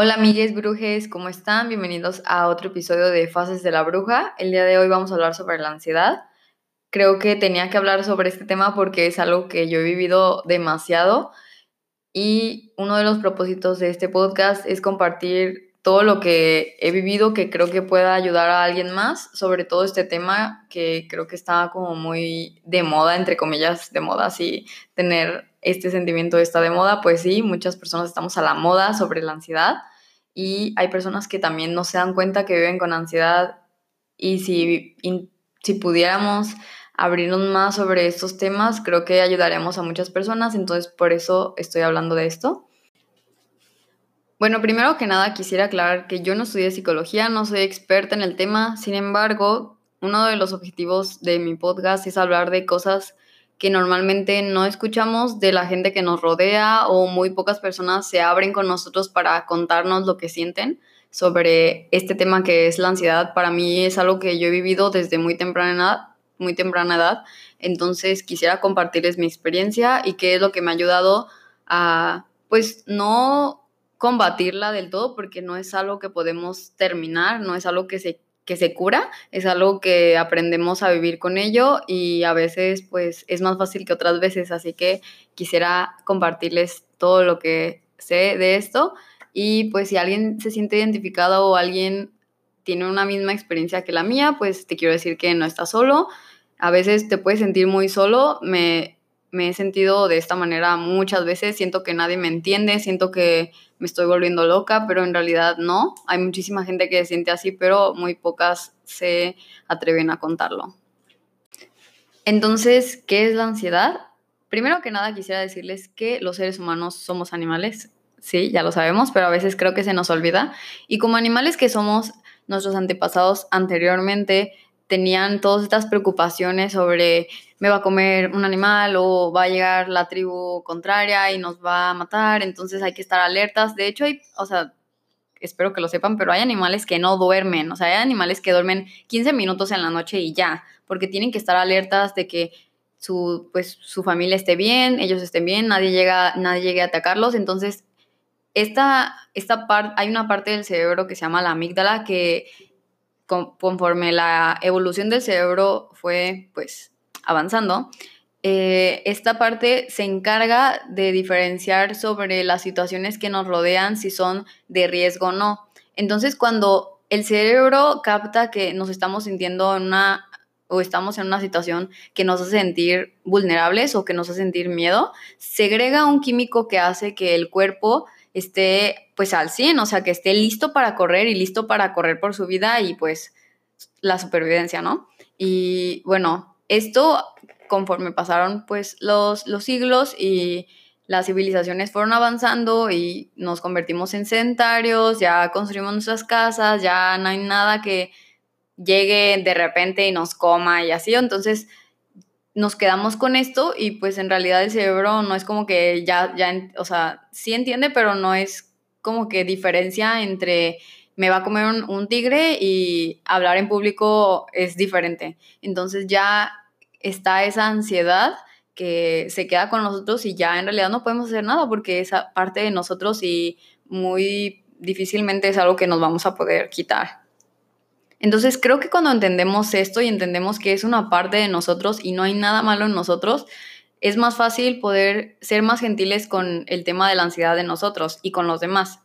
Hola amigues brujes, ¿cómo están? Bienvenidos a otro episodio de Fases de la Bruja. El día de hoy vamos a hablar sobre la ansiedad. Creo que tenía que hablar sobre este tema porque es algo que yo he vivido demasiado y uno de los propósitos de este podcast es compartir todo lo que he vivido que creo que pueda ayudar a alguien más, sobre todo este tema que creo que está como muy de moda, entre comillas, de moda, así tener este sentimiento está de moda, pues sí, muchas personas estamos a la moda sobre la ansiedad y hay personas que también no se dan cuenta que viven con ansiedad y si, si pudiéramos abrirnos más sobre estos temas, creo que ayudaremos a muchas personas, entonces por eso estoy hablando de esto. Bueno, primero que nada quisiera aclarar que yo no estudié psicología, no soy experta en el tema, sin embargo, uno de los objetivos de mi podcast es hablar de cosas que normalmente no escuchamos de la gente que nos rodea o muy pocas personas se abren con nosotros para contarnos lo que sienten sobre este tema que es la ansiedad. Para mí es algo que yo he vivido desde muy temprana edad, muy temprana edad. Entonces quisiera compartirles mi experiencia y qué es lo que me ha ayudado a, pues, no combatirla del todo porque no es algo que podemos terminar, no es algo que se que se cura, es algo que aprendemos a vivir con ello y a veces pues es más fácil que otras veces, así que quisiera compartirles todo lo que sé de esto y pues si alguien se siente identificado o alguien tiene una misma experiencia que la mía, pues te quiero decir que no estás solo. A veces te puedes sentir muy solo, me me he sentido de esta manera muchas veces, siento que nadie me entiende, siento que me estoy volviendo loca, pero en realidad no. Hay muchísima gente que se siente así, pero muy pocas se atreven a contarlo. Entonces, ¿qué es la ansiedad? Primero que nada quisiera decirles que los seres humanos somos animales, sí, ya lo sabemos, pero a veces creo que se nos olvida. Y como animales que somos, nuestros antepasados anteriormente tenían todas estas preocupaciones sobre me va a comer un animal o va a llegar la tribu contraria y nos va a matar, entonces hay que estar alertas. De hecho, hay, o sea, espero que lo sepan, pero hay animales que no duermen, o sea, hay animales que duermen 15 minutos en la noche y ya, porque tienen que estar alertas de que su, pues, su familia esté bien, ellos estén bien, nadie, llega, nadie llegue a atacarlos, entonces esta, esta parte, hay una parte del cerebro que se llama la amígdala que conforme la evolución del cerebro fue pues avanzando, eh, esta parte se encarga de diferenciar sobre las situaciones que nos rodean si son de riesgo o no. Entonces, cuando el cerebro capta que nos estamos sintiendo en una o estamos en una situación que nos hace sentir vulnerables o que nos hace sentir miedo, segrega un químico que hace que el cuerpo esté pues al 100, o sea, que esté listo para correr y listo para correr por su vida y pues la supervivencia, ¿no? Y bueno, esto conforme pasaron pues los, los siglos y las civilizaciones fueron avanzando y nos convertimos en sedentarios, ya construimos nuestras casas, ya no hay nada que llegue de repente y nos coma y así, entonces nos quedamos con esto y pues en realidad el cerebro no es como que ya, ya, o sea, sí entiende, pero no es como que diferencia entre me va a comer un, tigre y hablar en público es diferente. Entonces ya está esa ansiedad que se queda con nosotros y ya en realidad no podemos hacer nada porque esa parte de nosotros y muy difícilmente es algo que nos vamos a poder quitar. Entonces creo que cuando entendemos esto y entendemos que es una parte de nosotros y no hay nada malo en nosotros, es más fácil poder ser más gentiles con el tema de la ansiedad de nosotros y con los demás.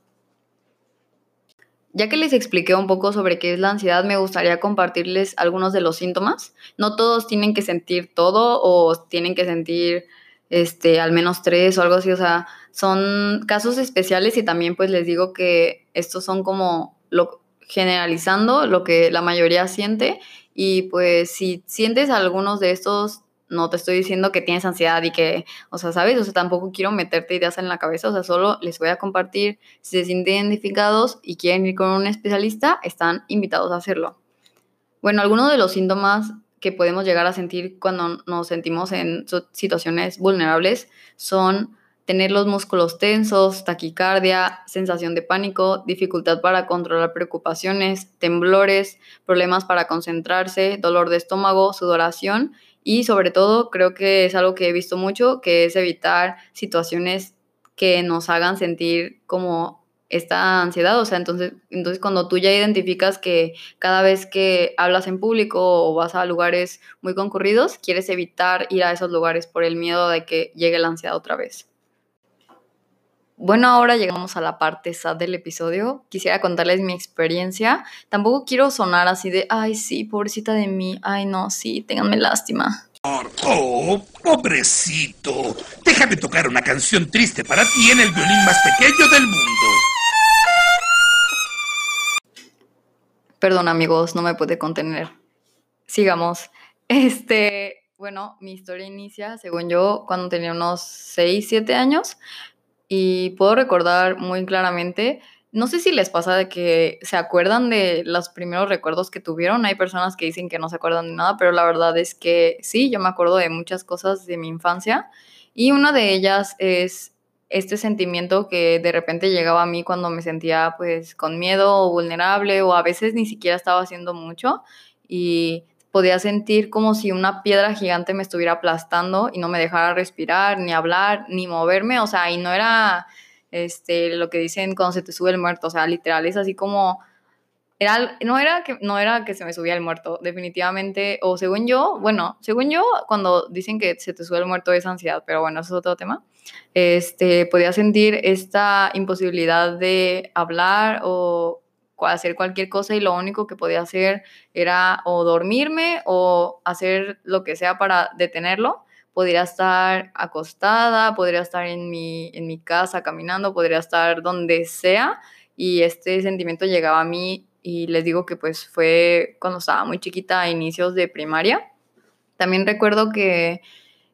Ya que les expliqué un poco sobre qué es la ansiedad, me gustaría compartirles algunos de los síntomas. No todos tienen que sentir todo o tienen que sentir este, al menos tres o algo así. O sea, son casos especiales y también pues les digo que estos son como lo, generalizando lo que la mayoría siente y pues si sientes algunos de estos, no te estoy diciendo que tienes ansiedad y que, o sea, ¿sabes? O sea, tampoco quiero meterte ideas en la cabeza, o sea, solo les voy a compartir, si se sienten identificados y quieren ir con un especialista, están invitados a hacerlo. Bueno, algunos de los síntomas que podemos llegar a sentir cuando nos sentimos en situaciones vulnerables son tener los músculos tensos, taquicardia, sensación de pánico, dificultad para controlar preocupaciones, temblores, problemas para concentrarse, dolor de estómago, sudoración y sobre todo creo que es algo que he visto mucho, que es evitar situaciones que nos hagan sentir como esta ansiedad, o sea, entonces, entonces cuando tú ya identificas que cada vez que hablas en público o vas a lugares muy concurridos, quieres evitar ir a esos lugares por el miedo de que llegue la ansiedad otra vez. Bueno, ahora llegamos a la parte sad del episodio. Quisiera contarles mi experiencia. Tampoco quiero sonar así de, ay, sí, pobrecita de mí. Ay, no, sí, ténganme lástima. Oh, pobrecito. Déjame tocar una canción triste para ti en el violín más pequeño del mundo. Perdón, amigos, no me pude contener. Sigamos. Este, bueno, mi historia inicia, según yo, cuando tenía unos 6, 7 años y puedo recordar muy claramente, no sé si les pasa de que se acuerdan de los primeros recuerdos que tuvieron. Hay personas que dicen que no se acuerdan de nada, pero la verdad es que sí, yo me acuerdo de muchas cosas de mi infancia y una de ellas es este sentimiento que de repente llegaba a mí cuando me sentía pues con miedo o vulnerable o a veces ni siquiera estaba haciendo mucho y podía sentir como si una piedra gigante me estuviera aplastando y no me dejara respirar, ni hablar, ni moverme, o sea, y no era este, lo que dicen cuando se te sube el muerto, o sea, literal, es así como, era, no, era que, no era que se me subía el muerto, definitivamente, o según yo, bueno, según yo, cuando dicen que se te sube el muerto es ansiedad, pero bueno, eso es otro tema, este, podía sentir esta imposibilidad de hablar o hacer cualquier cosa y lo único que podía hacer era o dormirme o hacer lo que sea para detenerlo. Podría estar acostada, podría estar en mi, en mi casa caminando, podría estar donde sea y este sentimiento llegaba a mí y les digo que pues fue cuando estaba muy chiquita a inicios de primaria. También recuerdo que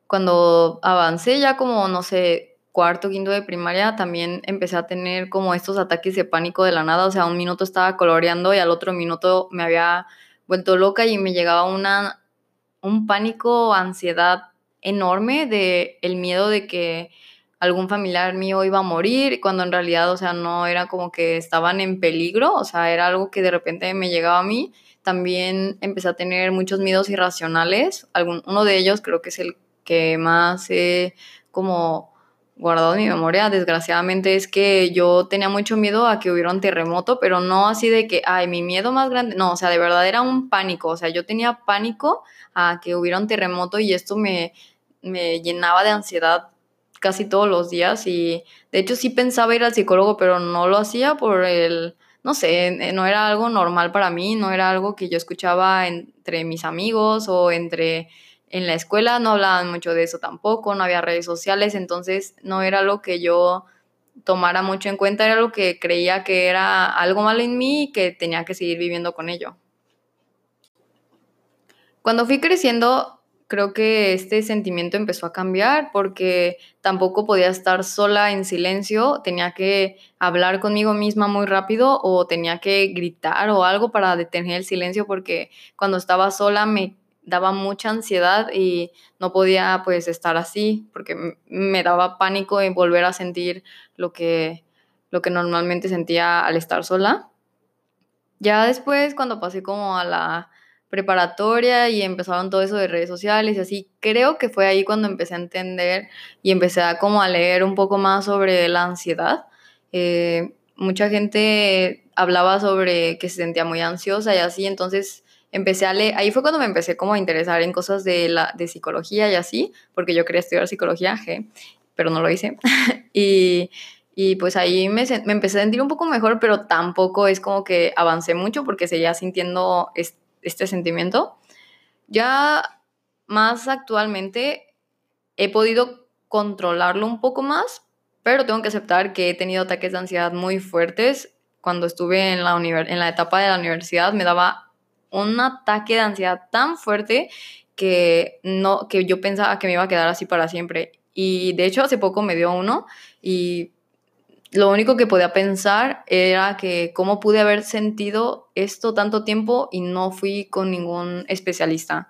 cuando avancé ya como, no sé, cuarto, quinto de primaria, también empecé a tener como estos ataques de pánico de la nada. O sea, un minuto estaba coloreando y al otro minuto me había vuelto loca y me llegaba una, un pánico, ansiedad enorme de el miedo de que algún familiar mío iba a morir, cuando en realidad, o sea, no era como que estaban en peligro, o sea, era algo que de repente me llegaba a mí. También empecé a tener muchos miedos irracionales. Uno de ellos creo que es el que más he como guardado en mi memoria, desgraciadamente, es que yo tenía mucho miedo a que hubiera un terremoto, pero no así de que, ay, mi miedo más grande, no, o sea, de verdad era un pánico, o sea, yo tenía pánico a que hubiera un terremoto y esto me, me llenaba de ansiedad casi todos los días. Y de hecho sí pensaba ir al psicólogo, pero no lo hacía por el, no sé, no era algo normal para mí, no era algo que yo escuchaba entre mis amigos o entre en la escuela no hablaban mucho de eso tampoco, no había redes sociales, entonces no era lo que yo tomara mucho en cuenta, era lo que creía que era algo mal en mí y que tenía que seguir viviendo con ello. Cuando fui creciendo, creo que este sentimiento empezó a cambiar porque tampoco podía estar sola en silencio, tenía que hablar conmigo misma muy rápido o tenía que gritar o algo para detener el silencio porque cuando estaba sola me daba mucha ansiedad y no podía pues estar así porque me daba pánico en volver a sentir lo que, lo que normalmente sentía al estar sola. Ya después cuando pasé como a la preparatoria y empezaron todo eso de redes sociales y así, creo que fue ahí cuando empecé a entender y empecé a como a leer un poco más sobre la ansiedad. Eh, mucha gente hablaba sobre que se sentía muy ansiosa y así, entonces empecé a leer, ahí fue cuando me empecé como a interesar en cosas de, la, de psicología y así, porque yo quería estudiar psicología, pero no lo hice. y, y, pues ahí me, me, empecé a sentir un poco mejor, pero tampoco es como que avancé mucho porque seguía sintiendo este sentimiento. Ya más actualmente he podido controlarlo un poco más, pero tengo que aceptar que he tenido ataques de ansiedad muy fuertes. Cuando estuve en la, en la etapa de la universidad me daba un ataque de ansiedad tan fuerte que, no, que yo pensaba que me iba a quedar así para siempre. Y de hecho hace poco me dio uno y lo único que podía pensar era que cómo pude haber sentido esto tanto tiempo y no fui con ningún especialista.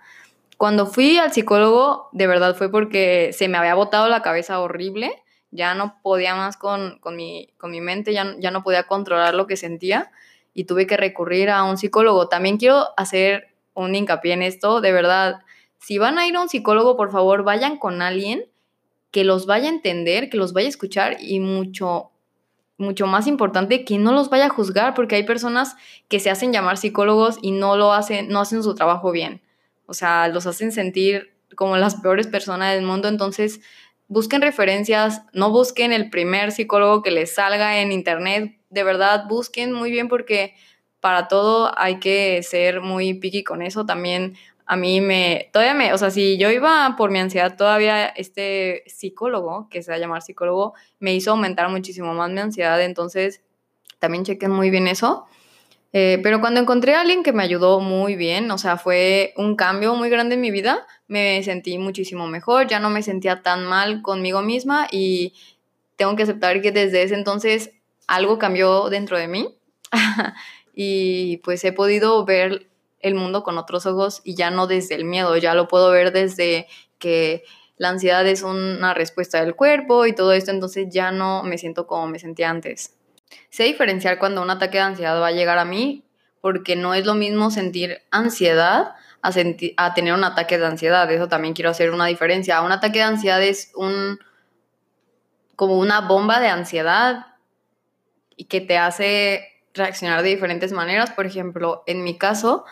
Cuando fui al psicólogo, de verdad fue porque se me había botado la cabeza horrible, ya no podía más con, mi, con mi mente, ya, ya no podía controlar lo que sentía y tuve que recurrir a un psicólogo. También quiero hacer un hincapié en esto, de verdad, si van a ir a un psicólogo, por favor, vayan con alguien que los vaya a entender, que los vaya a escuchar y mucho, mucho más importante que no los vaya a juzgar, porque hay personas que se hacen llamar psicólogos y no lo hacen, no hacen su trabajo bien. O sea, los hacen sentir como las peores personas del mundo. Entonces, busquen referencias, no busquen el primer psicólogo que les salga en internet. De verdad, busquen muy bien porque para todo hay que ser muy picky con eso. También a mí me, todavía me, o sea, si yo iba por mi ansiedad, todavía este psicólogo, que se va a llamar psicólogo, me hizo aumentar muchísimo más mi ansiedad, entonces también chequen muy bien eso. Eh, pero cuando encontré a alguien que me ayudó muy bien, o sea, fue un cambio muy grande en mi vida, me sentí muchísimo mejor, ya no me sentía tan mal conmigo misma y tengo que aceptar que desde ese entonces algo cambió dentro de mí y pues he podido ver el mundo con otros ojos y ya no desde el miedo, ya lo puedo ver desde que la ansiedad es una respuesta del cuerpo y todo esto, entonces ya no me siento como me sentía antes. Sé diferenciar cuando un ataque de ansiedad va a llegar a mí, porque no es lo mismo sentir ansiedad a, a tener un ataque de ansiedad. Eso también quiero hacer una diferencia. Un ataque de ansiedad es un como una bomba de ansiedad y que te hace reaccionar de diferentes maneras. Por ejemplo, en mi caso,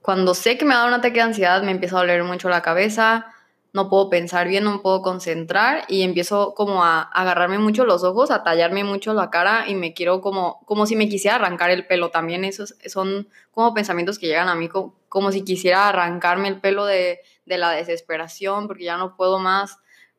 cuando sé que me da un ataque de ansiedad, me empieza a doler mucho la cabeza, no puedo pensar bien, no me puedo concentrar y empiezo como a, agarrarme mucho los ojos, a tallarme mucho la cara y me quiero como, como si me quisiera arrancar el pelo también. Esos son como pensamientos que llegan a mí como, como si quisiera arrancarme el pelo de, de la desesperación porque ya no puedo más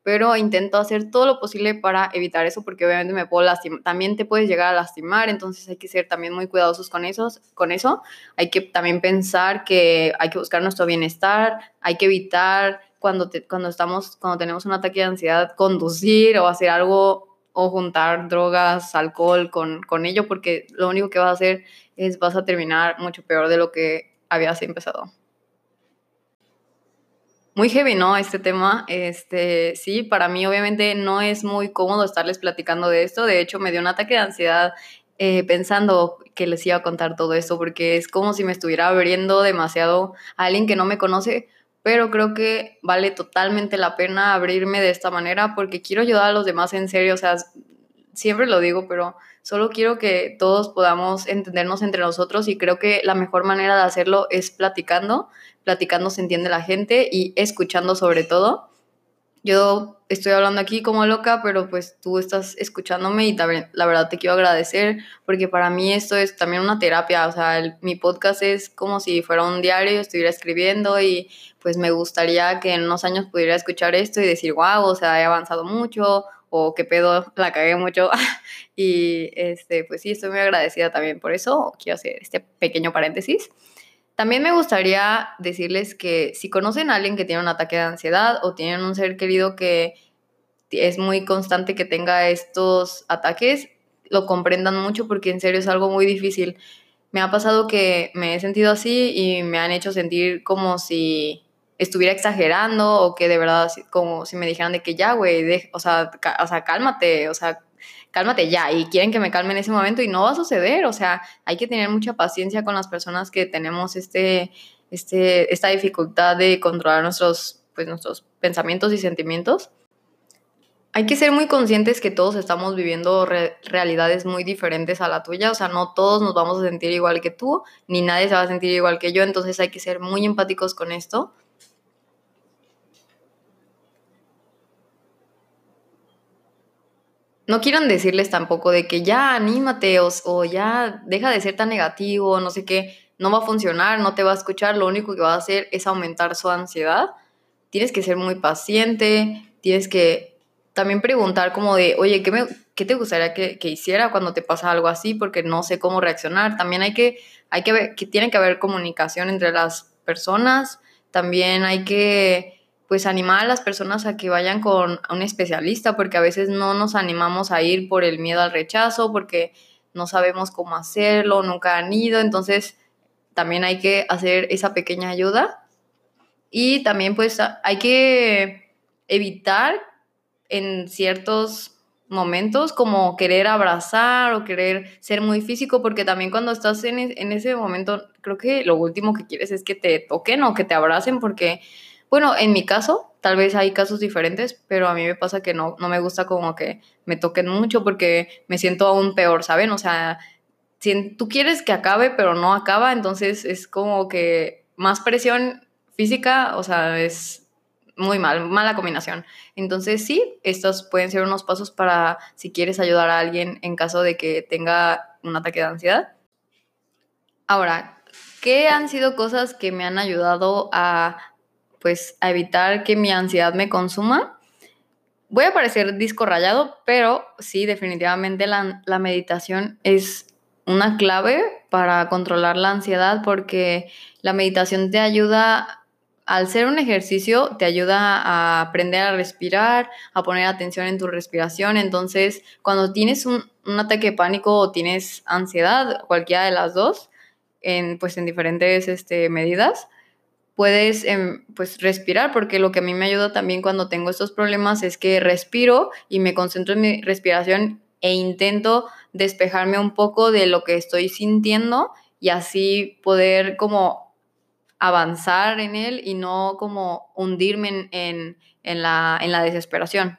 pero intento hacer todo lo posible para evitar eso porque obviamente me puedo lastimar, también te puedes llegar a lastimar, entonces hay que ser también muy cuidadosos con, esos, con eso, hay que también pensar que hay que buscar nuestro bienestar, hay que evitar cuando, cuando, estamos, cuando tenemos un ataque de ansiedad conducir o hacer algo o juntar drogas, alcohol con, con ello porque lo único que vas a hacer es vas a terminar mucho peor de lo que habías empezado muy heavy, ¿no? Este tema. Este, sí, para mí obviamente no es muy cómodo estarles platicando de esto. De hecho, me dio un ataque de ansiedad eh, pensando que les iba a contar todo esto, porque es como si me estuviera abriendo demasiado a alguien que no me conoce, pero creo que vale totalmente la pena abrirme de esta manera porque quiero ayudar a los demás en serio. O sea, siempre lo digo, pero solo quiero que todos podamos entendernos entre nosotros y creo que la mejor manera de hacerlo es platicando. Platicando se entiende la gente y escuchando sobre todo. Yo estoy hablando aquí como loca, pero pues tú estás escuchándome y la verdad te quiero agradecer porque para mí esto es también una terapia, o sea, mi podcast es como si fuera un diario, estuviera escribiendo y pues me gustaría que en unos años pudiera escuchar esto y decir, wow, o sea, he avanzado mucho o qué pedo, la cagué mucho. y este, pues sí, estoy muy agradecida también por eso. Quiero hacer este pequeño paréntesis. También me gustaría decirles que si conocen a alguien que tiene un ataque de ansiedad o tienen un ser querido que es muy constante que tenga estos ataques, lo comprendan mucho porque en serio es algo muy difícil. Me ha pasado que me he sentido así y me han hecho sentir como si estuviera exagerando o que de verdad, como si me dijeran de que ya, güey, o, sea, o sea, cálmate, o sea, cálmate ya. Y quieren que me calme en ese momento y no va a suceder. O sea, hay que tener mucha paciencia con las personas que tenemos este, este, esta dificultad de controlar nuestros, pues, nuestros pensamientos y sentimientos. Hay que ser muy conscientes que todos estamos viviendo realidades muy diferentes a la tuya, o sea, no todos nos vamos a sentir igual que tú, ni nadie se va a sentir igual que yo, entonces hay que ser muy empáticos con esto no quieran decirles tampoco de que ya anímate o, ya deja de ser tan negativo, no sé qué, no va a funcionar, no te va a escuchar, lo único que va a hacer es aumentar su ansiedad. Tienes que ser muy paciente, tienes que también preguntar como de, oye, ¿qué, me, qué te gustaría que, que, hiciera cuando te pasa algo así? Porque no sé cómo reaccionar. También hay que, hay que ver, que tiene que haber comunicación entre las personas, también hay que pues animar a las personas a que vayan con un especialista, porque a veces no nos animamos a ir por el miedo al rechazo, porque no sabemos cómo hacerlo, nunca han ido, entonces también hay que hacer esa pequeña ayuda. Y también pues hay que evitar en ciertos momentos como querer abrazar o querer ser muy físico, porque también cuando estás en, ese momento, creo que lo último que quieres es que te toquen o que te abracen, porque Bueno, en mi caso, tal vez hay casos diferentes, pero a mí me pasa que no, no me gusta como que me toquen mucho porque me siento aún peor, ¿saben? O sea, si tú quieres que acabe, pero no acaba, entonces es como que más presión física, o sea, es muy mal, mala combinación. Entonces sí, estos pueden ser unos pasos para si quieres ayudar a alguien en caso de que tenga un ataque de ansiedad. Ahora, ¿qué han sido cosas que me han ayudado a pues a evitar que mi ansiedad me consuma? Voy a parecer disco rayado, pero sí, definitivamente la, meditación es una clave para controlar la ansiedad porque la meditación te ayuda al ser un ejercicio te ayuda a aprender a respirar, a poner atención en tu respiración. Entonces, cuando tienes un, ataque de pánico o tienes ansiedad, cualquiera de las dos, en, pues en diferentes este, medidas, puedes em, pues respirar, porque lo que a mí me ayuda también cuando tengo estos problemas es que respiro y me concentro en mi respiración e intento despejarme un poco de lo que estoy sintiendo y así poder como avanzar en él y no como hundirme en, la, en la, desesperación.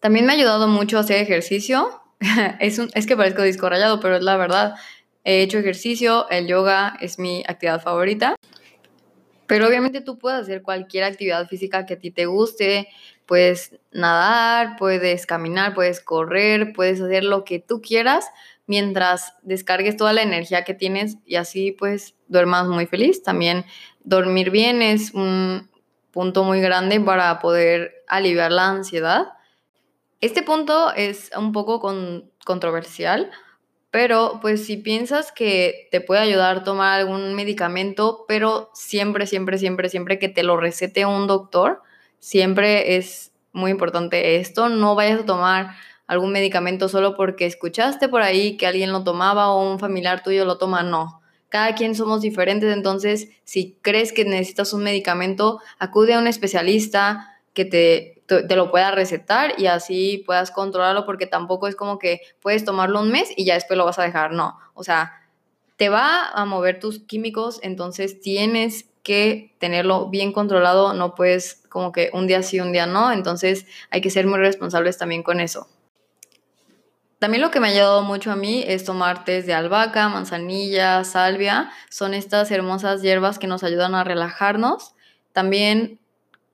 También me ha ayudado mucho hacer ejercicio. es, es que parezco disco rayado, pero es la verdad. He hecho ejercicio, el yoga es mi actividad favorita. Pero obviamente tú puedes hacer cualquier actividad física que a ti te guste. Puedes nadar, puedes caminar, puedes correr, puedes hacer lo que tú quieras mientras descargues toda la energía que tienes y así pues duermas muy feliz. También dormir bien es un punto muy grande para poder aliviar la ansiedad. Este punto es un poco controversial, pero pues si piensas que te puede ayudar a tomar algún medicamento, pero siempre, siempre, siempre, siempre que te lo recete un doctor, siempre es muy importante esto. No vayas a tomar algún medicamento solo porque escuchaste por ahí que alguien lo tomaba o un familiar tuyo lo toma, no. Cada quien somos diferentes, entonces si crees que necesitas un medicamento, acude a un especialista que te, te, lo pueda recetar y así puedas controlarlo porque tampoco es como que puedes tomarlo un mes y ya después lo vas a dejar, no. O sea, te va a mover tus químicos, entonces tienes que tenerlo bien controlado, no puedes como que un día sí, un día no, entonces hay que ser muy responsables también con eso. También lo que me ha ayudado mucho a mí es tomar té de albahaca, manzanilla, salvia. Son estas hermosas hierbas que nos ayudan a relajarnos. También,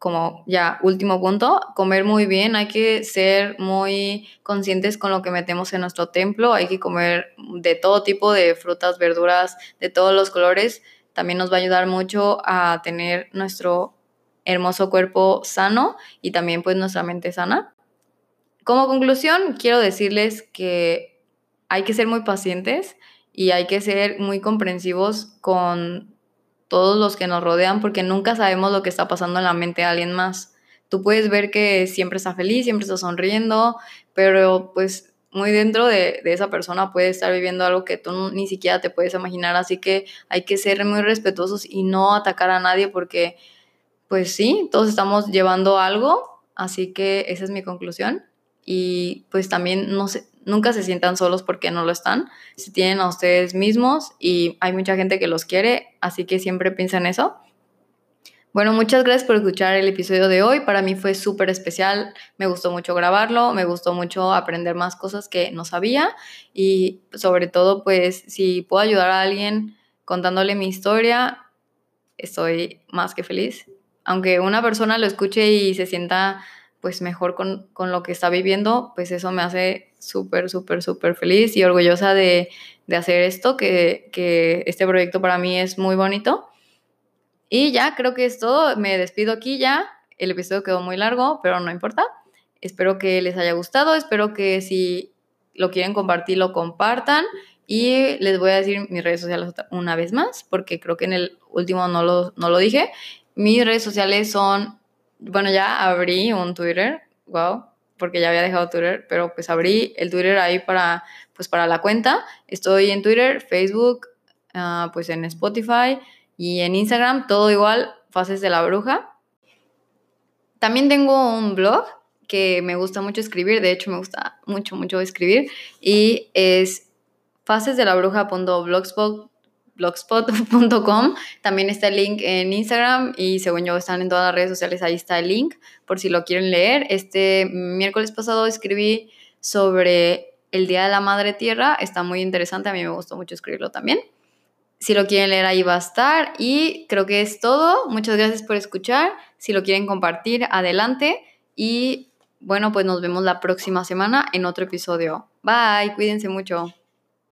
como ya último punto, comer muy bien. Hay que ser muy conscientes con lo que metemos en nuestro templo. Hay que comer de todo tipo de frutas, verduras, de todos los colores. También nos va a ayudar mucho a tener nuestro hermoso cuerpo sano y también pues nuestra mente sana. Como conclusión, quiero decirles que hay que ser muy pacientes y hay que ser muy comprensivos con todos los que nos rodean porque nunca sabemos lo que está pasando en la mente de alguien más. Tú puedes ver que siempre está feliz, siempre está sonriendo, pero pues muy dentro de, esa persona puede estar viviendo algo que tú ni siquiera te puedes imaginar, así que hay que ser muy respetuosos y no atacar a nadie porque pues sí, todos estamos llevando algo, así que esa es mi conclusión. Y pues también no se, nunca se sientan solos porque no lo están, se tienen a ustedes mismos y hay mucha gente que los quiere, así que siempre piensen eso. Bueno, muchas gracias por escuchar el episodio de hoy. Para mí fue súper especial. Me gustó mucho grabarlo, me gustó mucho aprender más cosas que no sabía y sobre todo, pues, si puedo ayudar a alguien contándole mi historia, estoy más que feliz. Aunque una persona lo escuche y se sienta pues mejor con, lo que está viviendo, pues eso me hace súper, súper, súper feliz y orgullosa de, hacer esto, que, que, este proyecto para mí es muy bonito. Y ya, creo que es todo. Me despido aquí ya. El episodio quedó muy largo, pero no importa. Espero que les haya gustado. Espero que si lo quieren compartir, lo compartan. Y les voy a decir mis redes sociales una vez más, porque creo que en el último no lo, no lo dije. Mis redes sociales son bueno, ya abrí un Twitter, wow, porque ya había dejado Twitter, pero pues abrí el Twitter ahí para, pues para la cuenta. Estoy en Twitter, Facebook, ah, pues en Spotify y en Instagram, todo igual, Fases de la Bruja. También tengo un blog que me gusta mucho escribir, de hecho me gusta mucho, mucho escribir, y es fasesdelabruja.blogspot blogspot.com. También está el link en Instagram y según yo están en todas las redes sociales, ahí está el link por si lo quieren leer. Este miércoles pasado escribí sobre el Día de la Madre Tierra, está muy interesante, a mí me gustó mucho escribirlo también. Si lo quieren leer, ahí va a estar. Y creo que es todo. Muchas gracias por escuchar. Si lo quieren compartir, adelante. Y bueno, pues nos vemos la próxima semana en otro episodio. Bye, cuídense mucho.